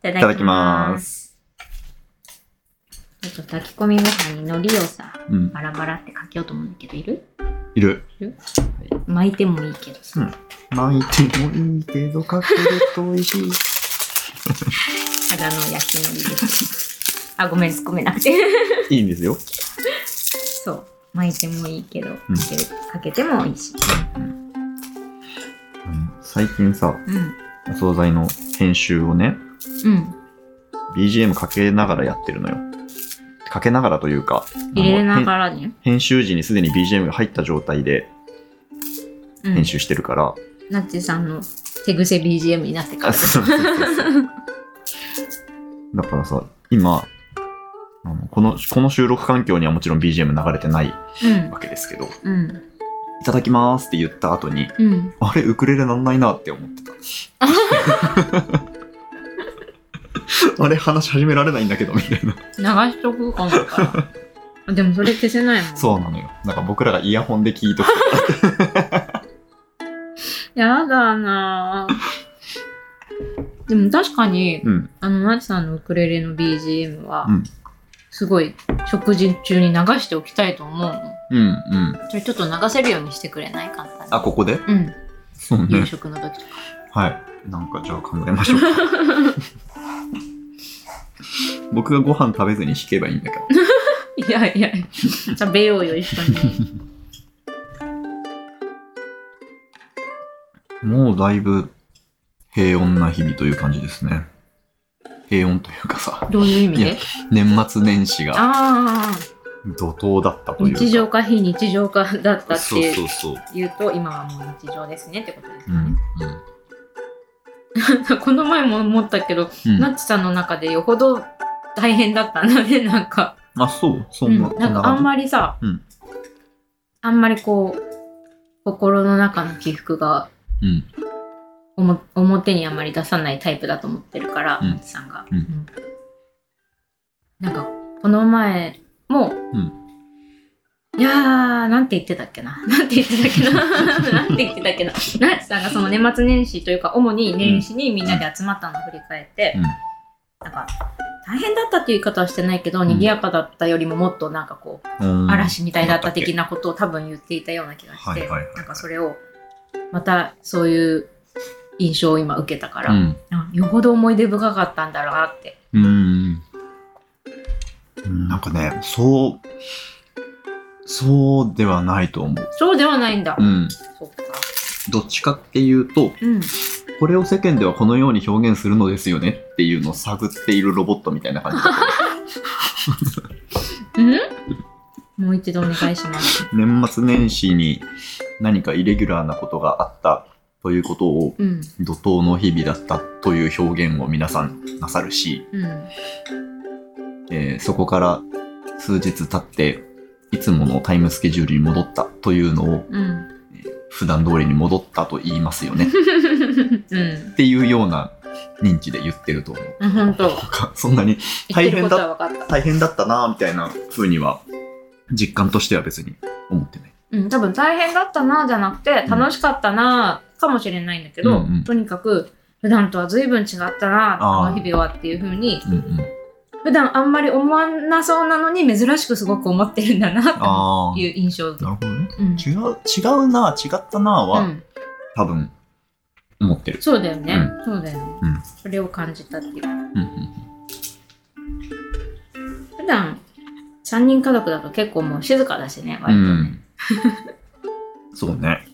いただきます。ちょっと炊き込みご飯に海苔をさうん。バラバラってかけようと思うんだけどいる？いる。巻いてもいいけどさ、巻いてもいいけど、かけると美味しい。ただの焼き海苔です。あごめん突っ込めなくて。いいんですよ。そう。巻いてもいいけど、ん。かけるかけてもい。いしうん。最近さ、うん。お惣菜の編集をね、うん。BGM かけながらやってるのよ。かけながらというか、入れながらね。編編集時にすでに BGM が入った状態でうん編集してるから、ナッチさんの手癖 BGM になってから。だからさ、今、あのこの、この収録環境にはもちろん BGM 流れてないうん。わけですけど、うん。いただきますって言った後に、うん。あれ、ウクレレなんないなって思ってた。あれ、話し始められないんだけど、みたいな。流しとくかもかでもそれ消せないもん。そうなのよ。なんか僕らがイヤホンで聞いとくと やだなぁでも確かに、うん。あの、ナッチさんのウクレレの BGM は、うんすごい食事中に流しておきたいと思うの。うん、うん。それちょっと流せるようにしてくれない簡単に。あ、ここで？うん。そう夕ね。食の時とか。はい。なんかじゃあ考えましょうか。僕がご飯食べずに弾けばいいんだけど。いやいや、食べようよ、一緒に。もうだいぶ平穏な日々という感じですね。平穏というかさ、どういう意味で？年末年始があ怒涛だったあ、というか。日常か非日常かだったっそうてそうそう。言うと、今はもう日常ですねってことですようんね。、この前も思ったけど、うん。ナッチさんの中でよほど大変だったんだね、なんか。あ、そうそうんんな、なんかあんまりさ、うんあんまりこう、心の中の起伏がうん。おも表にあんまり出さないタイプだと思ってるから、うんさんが。うんうんなんか、この前も、うんいやー、なんて言ってたっけな。なんて言ってたっけな。なんて言ってたっけな。ナッチさんがその年末年始というか、主に年始にみんなで集まったのを振り返って、うんなんか、大変だったっていう言い方はしてないけど、賑やかだったよりももっとなんかこう、うん嵐みたいだった的なことを多分言っていたような気がして、なんかそれを、またそういう印象を今受けたから、うん。あよほど思い出深かったんだろうなって。うん。なんかね、そう、そうではないと思う。そうではないんだ。うん。そっか。どっちかっていうと、うん。これを世間ではこのように表現するのですよねっていうのを探っているロボットみたいな感じ うん？もう一度お願いします。年末年始に何かイレギュラーなことがあったということをうん。怒涛の日々だったという表現を皆さんなさるし、うん。えーそこから数日経っていつものタイムスケジュールに戻ったというのをうん。普段通りに戻ったと言いますよねっ うん。ていうような認知で言ってると思う。あ本当。そんなに言ってることは分かった。大変だったなみたいな風には実感としては別に思ってない。うん、多分大変だったなじゃなくて、楽しかったなかもしれないんだけど、うんうんとにかく、普段とは随分違ったなこの日々はっていう風に、うんうん。普段あんまり思わなそうなのに珍しくすごく思ってるんだなあっていう印象。あ、なるほどね。うん。違う、違うな違ったなは、うん、多分思ってる。そうだよね。うそうだよね、うんそれを感じたっていう。うんうん普段、3人家族だと結構もう静かだしね、割とね。うん。そうね。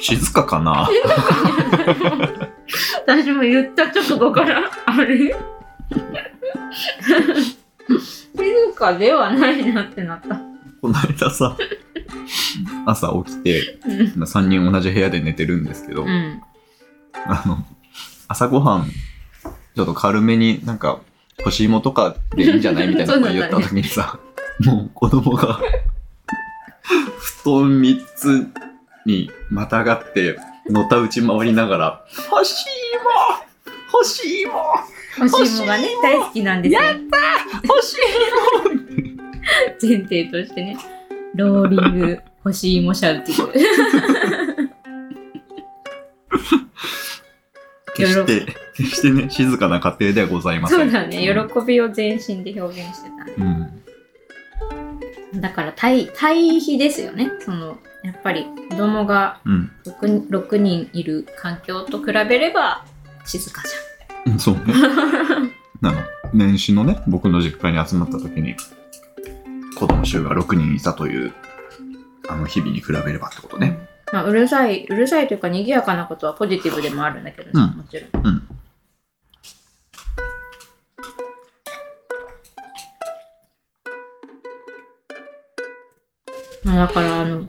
静かかな 私も言った直後から、あれ？静かではないなってなった。この間さ、朝起きて、うん。3人同じ部屋で寝てるんですけど、うん。あの、朝ごはん、ちょっと軽めになんか、干し芋とかでいいんじゃないみたいなこと 言った時にさ、もう子供が、布団3つにまたがって、のたうち回りながら、干し芋干し芋干し芋がね、大好きなんですよ。干し前提としてね。ローリング干し芋シャウティング。決して、決してね、静かな家庭ではございません。そうだね。喜びを全身で表現してたね。うん。だから対、対比ですよね。その、やっぱり子供がうん。6, 6人いる環境と比べれば静かじうん、そうね。あの、年始のね、僕の実家に集まった時に、子供衆が6人いたという、あの日々に比べればってこと。ね。まあ、うるさい、うるさいというか賑やかなことはポジティブでもあるんだけどさ、うんもちろん。うん。まあ、だからあの、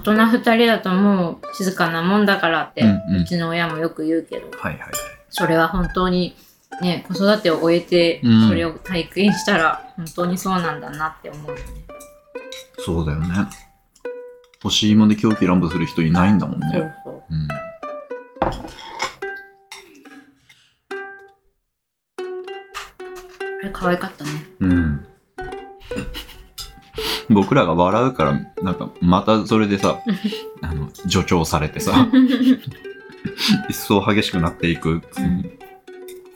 大人2人だともう静かなもんだからって、ううんうんちの親もよく言うけど、はいはい。それは本当にね、子育てを終えてうん、それを体験したら、本当にそうなんだなって思うよね。そうだよね。干し芋で狂気乱舞する人いないんだもんそうね。そう。うん。あれ可愛かったね。うん。僕らが笑うから、なんか、またそれでさ、あの、助長されてさ、一層激しくなっていく、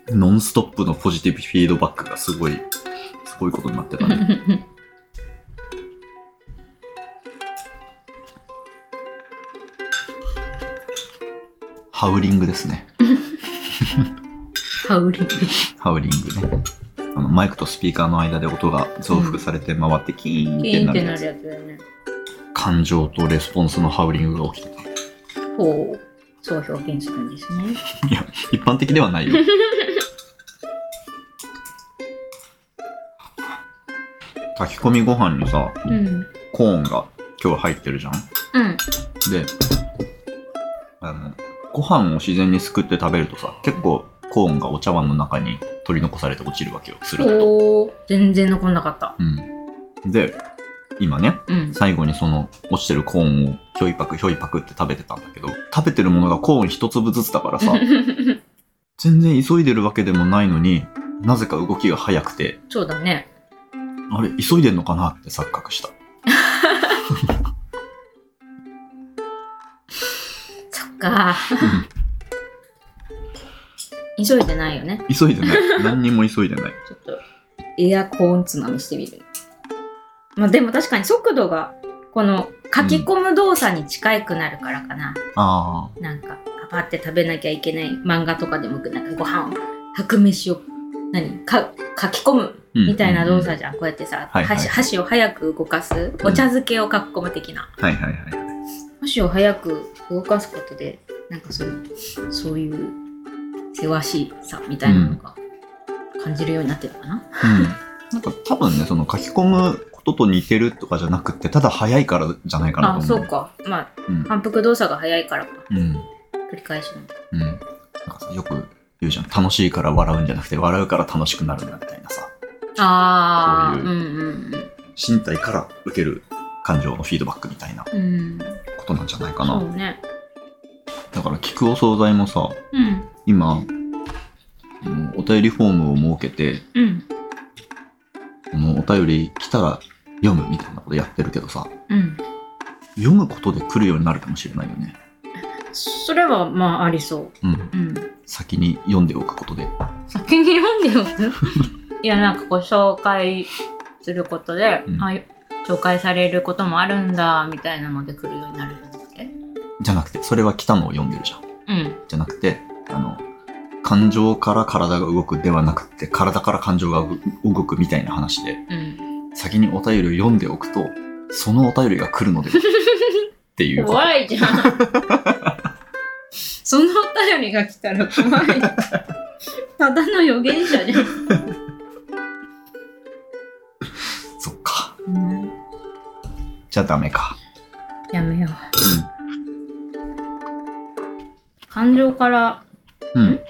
ノンストップのポジティブフィードバックがすごい、すごいことになってたね。ハウリングですね。ハウリング。ハウリングね。あのマイクとスピーカーの間で音が増幅されて回ってキーンっキてなる。やつだよね。感情とレスポンスのハウリングが起きてた。ほう。そう表現するんですね。いや、一般的ではないよ。炊き込みご飯にさ、うん。コーンが今日入ってるじゃん？うん。で、あの、ご飯を自然にすくって食べるとさ、結構コーンがお茶碗の中に取り残されて落ちるわけよ、すると。おー。全然残んなかった。うん。で、今ね、うん。最後にその落ちてるコーンをひょいパクひょいパクって食べてたんだけど、食べてるものがコーン一粒ずつだからさ、全然急いでるわけでもないのに、なぜか動きが速くて、そうだね。あれ、急いでんのかなって錯覚した。そっか。急いでないよね。急いでない。何にも急いでない。ちょっと、エアコーンつまみしてみる。まあでも確かに速度が、この書き込む動作に近くなるからかな。あなんか、パパって食べなきゃいけない漫画とかでも、なんかご飯を、白飯を、何？か書き込むあ。みたいな動作。作じゃん。こうやってさ、箸箸を早く動かす、お茶漬けを書き込む的な。はいはいはい。箸を早く動かすことで、なんかそういう、そういう、せわしさみたいなのが感じるようになってるのかな？うん。なんか多分ね、その書き込むことと似てるとかじゃなくて、ただ早いからじゃないかなとあ、思う。そう。か。まあ、うん。反復動作が早いからか。うん。繰り返しの。うん。なんかさ、よく言うじゃん。楽しいから笑うんじゃなくて、笑うから楽しくなるんだみたいなさ。ああ、そうういうんうん身体から受ける感情のフィードバックみたいなうん。うん。ことなんじゃないかそな。うね。だから聞くお惣菜もさ、うん。今、お便りフォームを設けて、うん。このお便り来たら読むみたいなことやってるけどさ、うん。読むことで来るようになるかもしれないよね。それは、まあ、ありそうん。う。うん。先に読んでおくことで。先に読んでおく？いや、なんかこう、紹介することで、うんあ紹介されることもあるんだ、みたいなので来るようになるんだって。じゃなくて、それは来たのを読んでるじゃん。うん。じゃなくて、あの、感情から体が動くではなくて、体から感情が動くみたいな話で、うん。先にお便りを読んでおくと、そのお便りが来るのではっていう。怖いじゃん。そのお便りが来たら怖い。ただの予言者じゃん。そっか。うん、じゃあダメか。やめよう。感情から、うん。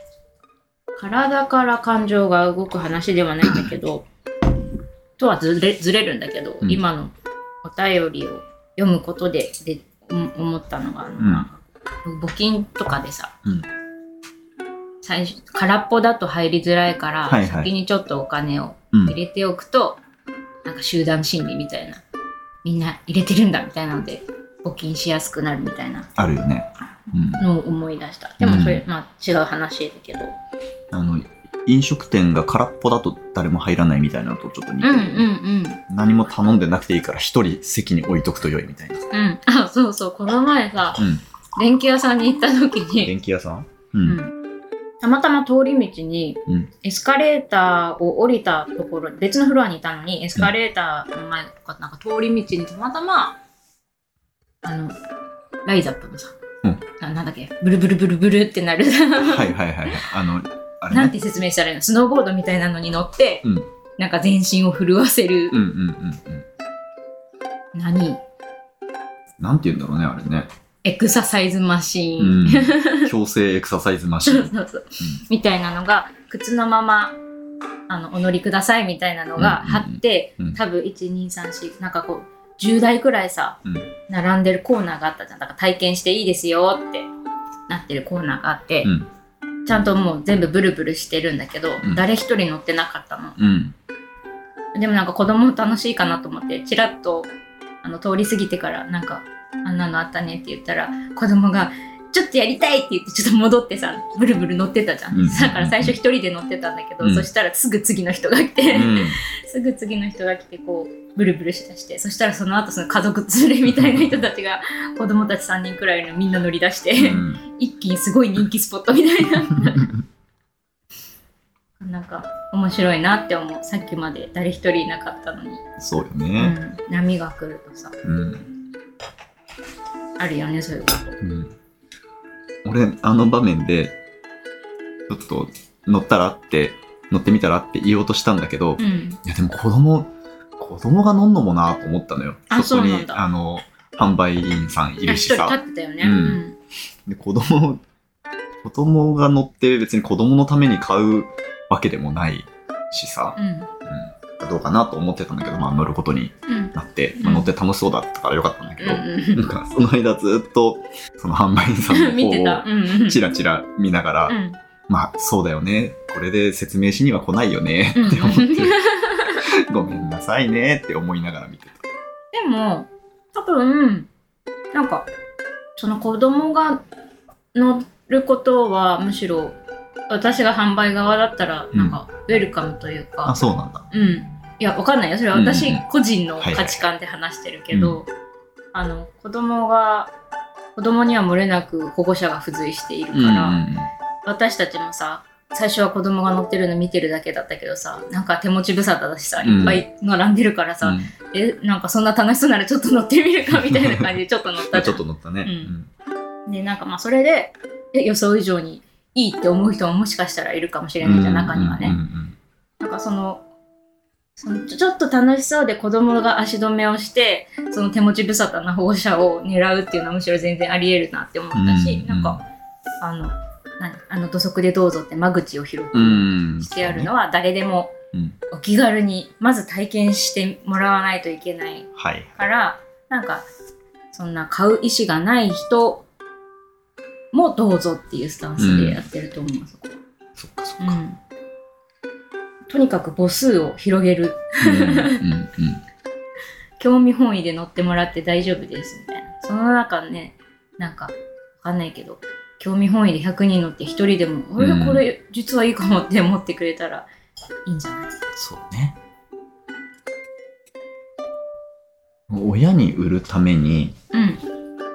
体から感情が動く話ではないんだけど、とはずれずれるんだけど、うん今のお便りを読むことででお思ったのが、あのまあ募金とかでさ、うん最初空っぽだと入りづらいから、はいはい先にちょっとお金をうん入。れておくと、なんか集団心理みたいなみんな入れてるんだみたいなので募金しやすくなるみたいなあるよね。うん。のを思い出したでもそれ、うまあ違う話だけどあの、飲食店が空っぽだと誰も入らないみたいなのとちょっと似てる、うんうんうん何も頼んでなくていいから一人席に置いとくと良いみたいな。うんあそうそうこの前さうん。電気屋さんに行った時に、電気屋さん？う。うんん、たまたま通り道にうん。エスカレーターを降りたところ別のフロアにいたのにエスカレーターの前かなんか通り道にたまたまあのライザップのさ、うんななんだっけブルブルブルブルってなるはいはいはいはい。あの、あれね。なんて説明したらいいの？スノーボードみたいなのに乗って、うんなんか全身を震わせる、うんうんうんうん。何？なんて言うんだろうね、あれね。エクササイズマシうーン、ん。強制エクササイズマシン。そうそうそうみたいなのが靴のままあのお乗りくださいみたいなのがうん貼って、うん多分1234なんかこう10台くらいさうん。並んでるコーナーがあったじゃんだから体験していいですよってなってるコーナーがあって、うん。ちゃんともう全部ブルブルしてるんだけど、うん誰一人乗ってなかったのうん。でもなんか子供楽しいかなと思ってチラッとあの通り過ぎてからなんかあんなのあったねって言ったら子供がちょっとやりたいって言ってちょっと戻ってさブルブル乗ってたじゃん、うんだから最初一人で乗ってたんだけど、うんそしたらすぐ次の人が来て、うん。すぐ次の人が来てこうブルブルしだしてそしたらその後その家族連れみたいな人たちが子供たち3人くらいのみんな乗り出して、うん。一気にすごい人気スポットみたいにな。なんか面白いなって思う。さっきまで誰一人いなかったのに、そうようね。ん、波が来るとさ。うん。あるよねそういうこと。うん。俺、あの場面で、ちょっと乗ったらって、乗ってみたらって言おうとしたんだけど、いうん。やでも子供、子供が乗んのもなと思ったのよ。あそこにあの、販売員さんいるしさ。立ってたよね。うん。で子供、子供が乗って別に子供のために買うわけでもないしさ、うん。うん、どうかなと思ってたんだけど、まあ乗ることにうんなって、まあ、乗って楽しそうだったからよかったんだけど、うんなんかその間ずっとその販売員さんの方 うんうん。をチラチラ見ながら、うん。まあそうだよね、これで説明しには来ないよねうん。って思って、ごめんなさいねって思いながら見てた。でも多分なんかその子供が乗ることはむしろ私が販売側だったらなんかウェルカムというか、あ、そうなんだ。うん、いやわかんないよ。それは私うんうん個人の価値観で話してるけど、あの子供が子供には漏れなく保護者が付随しているから、うんうん。私たちもさ最初は子供が乗ってるの見てるだけだったけどさなんか手持ち無沙汰だしさうん。いっぱい並んでるからさ、うん。えなんかそんな楽しそうならちょっと乗ってみるかみたいな感じで ちょっと乗ったちょっと乗ったね。うん。でなんかまあそれでえ予想以上にいいって思う人ももしかしたらいるかもしれないじゃん、中にはね、うんうんなんかそのそのちょっと楽しそうで子供が足止めをしてその手持ち無沙汰な保護者を狙うっていうのはむしろ全然ありえるなって思ったし、うんなんかあの何あの土足でどうぞって間口を広く。してあるのは誰でもうんお気軽にまず体験してもらわないといけないはい。からなんかそんな買う意思がない人もどうぞっていうスタンスでやってると思う、そこはそっかそっか。うんとにかく母数を広げる。興味本位で乗ってもらって大丈夫ですみたいなその中ねなんかわかんないけど興味本位で100人乗って1人でも「俺うん。これ実はいいかも」って思ってくれたらいいんじゃない？そうね。親に売るためにうん。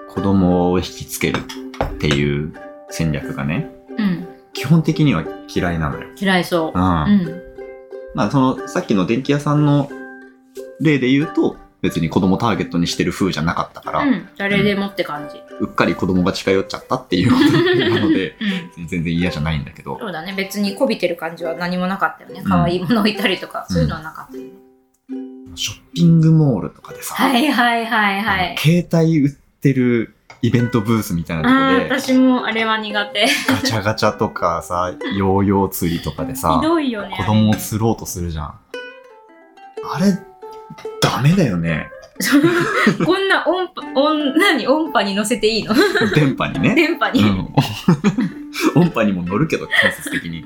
子供を引きつけるっていう戦略がね、うん。基本的には嫌いなのよ。嫌いそう。うん。うん。まあその、さっきの電気屋さんの例で言うと、別に子供ターゲットにしてる風じゃなかったから、うん。誰でもって感じうっかり子供が近寄っちゃったっていうことなので、うん。全然嫌じゃないんだけど、そうだね。別にこびてる感じは何もなかったよね。可愛いもの置いたりとか、うん。そういうのはなかったよね、ショッピングモールとかでさ、はいはいはいはい。携帯売ってるイベントブースみたいあなあとこで、私もあれは苦手。ひガチャガチャとかさ、ヨーヨー釣りとかでさ、どいよね子供を釣ろうとするじゃん。あれ、ダメだよね。こんな音波音何？音波に乗せていいの？電波にね。電波に、うん。音波にも乗るけど、間接的に。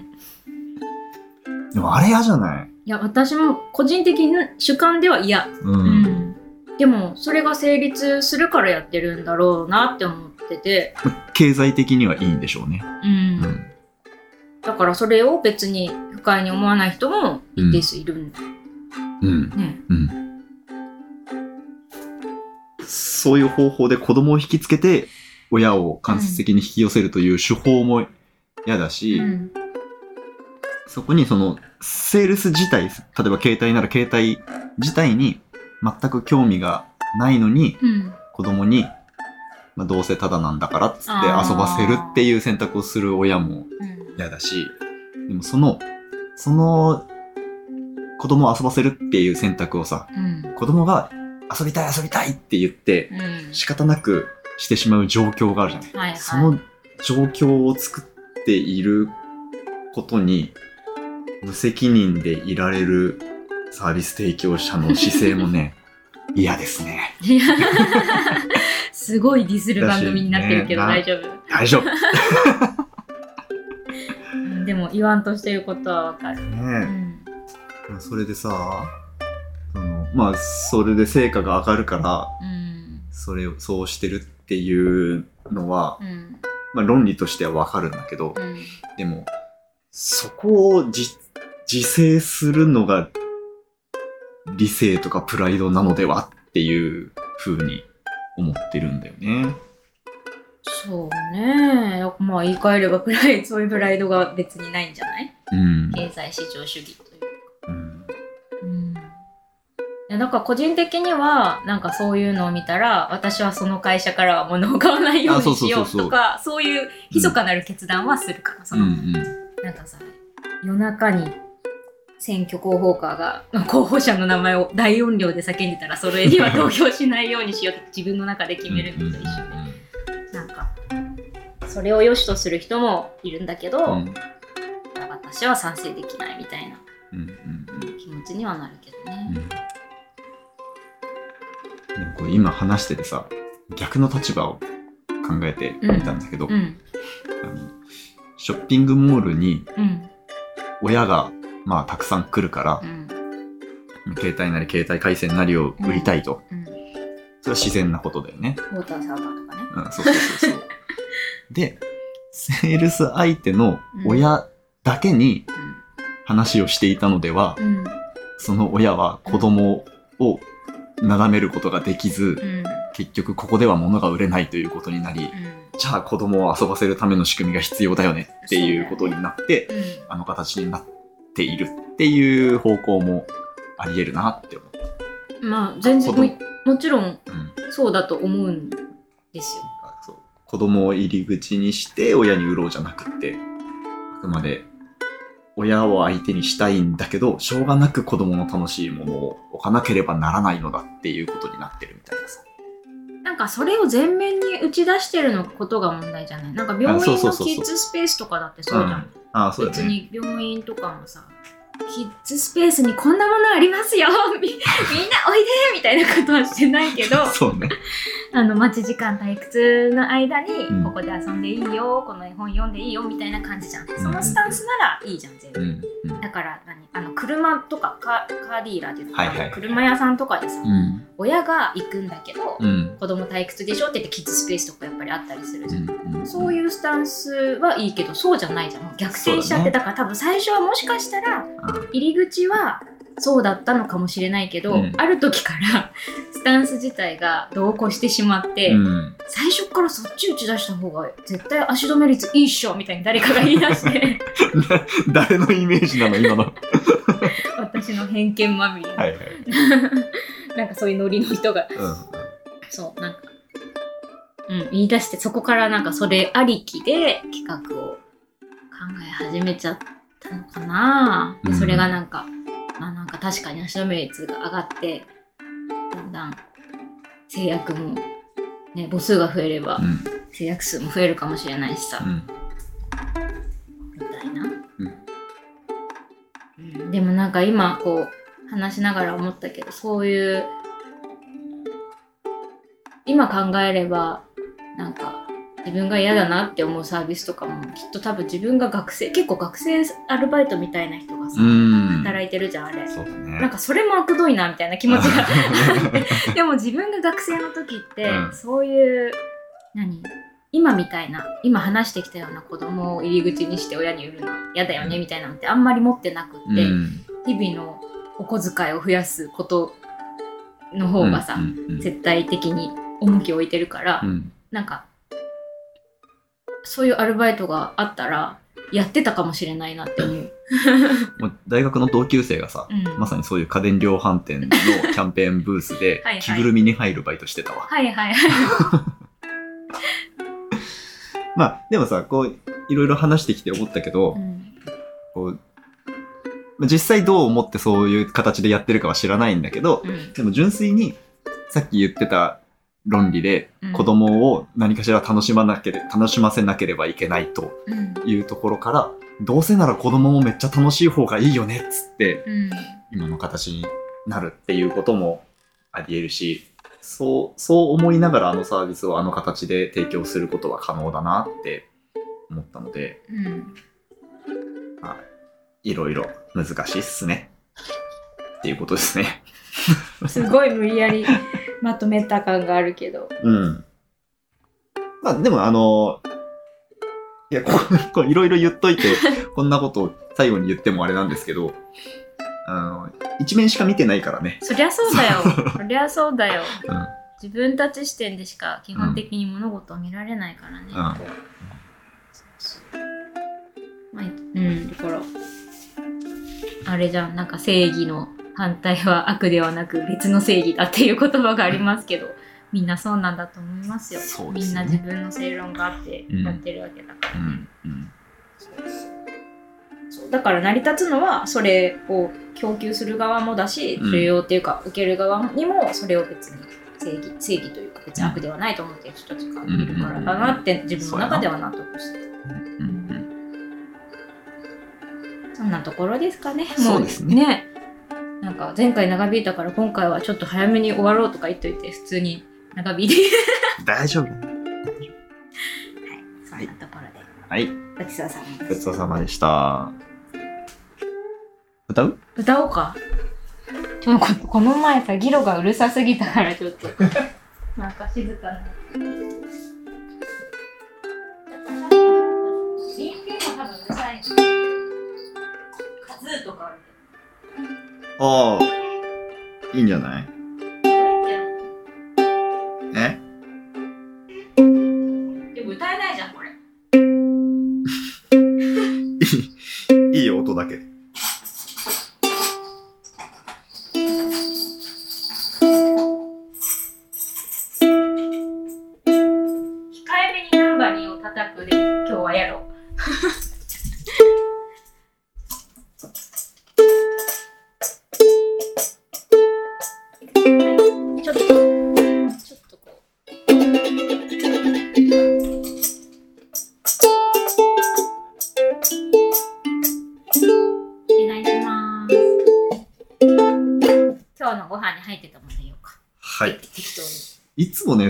でもあれ嫌じゃない？いや私も個人的な主観では嫌う。うんんでもそれが成立するからやってるんだろうなって思ってて、経済的にはいいんでしょうね。うんうん。だからそれを別に不快に思わない人も一定数いるんだうん。ね。うん。そういう方法で子供を引きつけて、親を間接的に引き寄せるという手法も嫌だし、うんそこにその、セールス自体、例えば携帯なら携帯自体に全く興味がないのに、うん子供に、まあ、どうせただなんだからっつって遊ばせるっていう選択をする親もうん。嫌だし、でもその、その、子供を遊ばせるっていう選択をさ、うん。子供が遊びたい遊びたいって言ってうん仕方なくしてしまう状況があるじゃない。はいはいその状況を作っていることに無責任でいられるサービス提供者の姿勢もね、嫌ですね。すごいディスる番組になってるけどね大丈夫、大丈夫。でも言わんとしてることはわかる、うえ。んそれでさ、まあ、それで成果が上がるから、うん。それを、そうしてるっていうのは、うん。まあ論理としてはわかるんだけど、うん。でも、そこを自自制するのが理性とかプライドなのではっていう風に思ってるんだよね。そうね。まあ言い換えればプライそういうプライドが別にないんじゃない？うん。経済市場主義とやだから個人的にはなんかそういうのを見たら私はその会社からは物を買わないようにしようとかそういう密かなる決断はするから、そうん。うのん。なんかさ夜中に選挙広報カーが候補者の名前を大音量で叫んでたらそれには投票しないようにしようって自分の中で決めるのと一緒で、なんかそれを良しとする人もいるんだけど、うん。うん私は賛成できないみたいな気持ちにはなるけどね。うんこれ今話しててさ逆の立場を考えてみたんだけど、うん。あのショッピングモールにうん。親がまあたくさん来るからう、ん。携帯なり携帯回線なりを売りたいと、うん。それは自然なことだよね。ウォーターサーバーとかね。うん、そうそうそうそう。で、セールス相手の親だけに話をしていたのでは、その親は子供を眺めることができず、うん。結局ここでは物が売れないということになり、じゃあ子供を遊ばせるための仕組みが必要だよねっていうことになって、うん。あの形になっているっていう方向もあり得るなって思う。まあ全然ももちろんうん。そうだと思うんですよ。そう。子供を入り口にして親に売ろうじゃなくってあくまで親を相手にしたいんだけどしょうがなく子供の楽しいものを置かなければならないのだっていうことになってるみたいなさ。なんかそれを前面に打ち出してるのことが問題じゃない？なんか病院のキッズスペースとかだってそうじゃん。ああそうだ別ねに病院とかもさ、キッズスペースにこんなものありますよ。みみんなおいでみたいなことはしてないけど、そうね。あの待ち時間退屈の間に、うん。ここで遊んでいいよこの絵本読んでいいよみたいな感じじゃん、そのスタンスならいいじゃん全う然、ん。うん。だから何あの車とかカカーディーラーっていうのかなはいはいはい。車屋さんとかでさ、うん。親が行くんだけど、うん。子供退屈でしょって言ってキッズスペースとかやっぱりあったりするじゃん、うんそういうスタンスはいいけどそうじゃないじゃん。逆転しちゃってだから多分最初はもしかしたら入り口はそうだったのかもしれないけど、うん。ある時から スタンス自体が同行してしまって、うん。最初からそっち打ち出した方が絶対足止め率いいっしょみたいに誰かが言い出して。誰のイメージなの今の。私の偏見まみれ、はいはい。なんかそういうノリの人が。うん。そうなんか、うん、言い出してそこからなんかそれありきで企画を考え始めちゃったのかな、でうん。それがなんかまあなんか確かに足止め率が上がってだんだん制約もね、母数が増えればうん。制約数も増えるかもしれないしさ、うん。みたいな、うん。でもなんか今こう話しながら思ったけどそういう今考えればなんか自分が嫌だなって思うサービスとかもきっと多分自分が学生結構学生アルバイトみたいな人がさ、うん。働いてるじゃんあれ。そうだね。なんかそれも悪どいなみたいな気持ちが でも自分が学生の時って、うんそういう何？今みたいな今話してきたような子供を入り口にして親に売るの嫌だよねみたいなのってあんまり持ってなくって、うん。日々のお小遣いを増やすことの方がさ、うんうん絶対的に重きを置いてるから、うん。なんかそういうアルバイトがあったらやってたかもしれないなって思う。もう大学の同級生がさ、うんまさにそういう家電量販店のキャンペーンブースで 着ぐるみに入るバイトしてたわ。はいはいはい。まあ、でもさ、こう、いろいろ話してきて思ったけど、うんこう、まあ実際どう思ってそういう形でやってるかは知らないんだけど、うんでも純粋に、さっき言ってた論理で、うん。子供を何かしら楽しまなけれ楽しませなければいけないとうん。いうところから、どうせなら子供もめっちゃ楽しい方がいいよねっつって、うん。今の形になるっていうこともあり得るし、そう、そう思いながらあのサービスをあの形で提供することは可能だなって思ったので、うん。まあ、いろいろ難しいっすね。っていうことですね。すごい無理やりまとめた感があるけど。うん。まあでもあの、いや、こ ここいろいろ言っといて、こんなことを最後に言ってもあれなんですけど、あの、一面しか見てないからね。そりゃそうだよ。そりゃそうだよ。うん。自分たち視点でしか基本的に物事を見られないからね。うんまあ、うん、だから、あれじゃん、なんか正義の反対は悪ではなく別の正義だっていう言葉がありますけど、みんなそうなんだと思いますよ。すねみんな自分の正論があってうんやってるわけだからね。うん。うん。そうだから成り立つのはそれを供給する側もだしうん需要っていうか受ける側にもそれを別に正義正義というか別に悪ではないと思っている人たちがいるからだなって自分の中では納得して。そんなところですかねもそうですねなんか前回長引いたから今回はちょっと早めに終わろうとか言っといて普通に長引いて。大丈夫。そんなところで。はい。ごちそうさまごちそうさまでした。歌う？歌おうか。ちょここの前さギロがうるさすぎたからちょっと。なんか静かなああ、いいんじゃない？え？でも歌えないじゃんこれ。いい音だけ。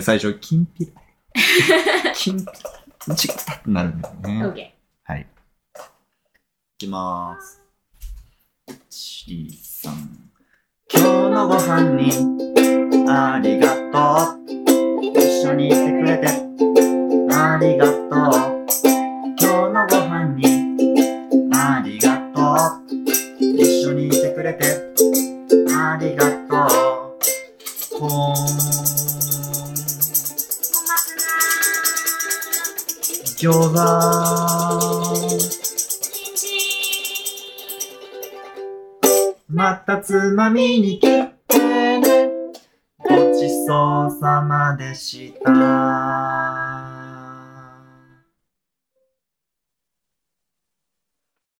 最初、キンピラ。キンピラ。ちったってなるんだよね。OK はい。いきまーす。1、3。今日のご飯にありがとう。一緒にいてくれてありがとう。餃子またつまみに来てねごちそうさまでした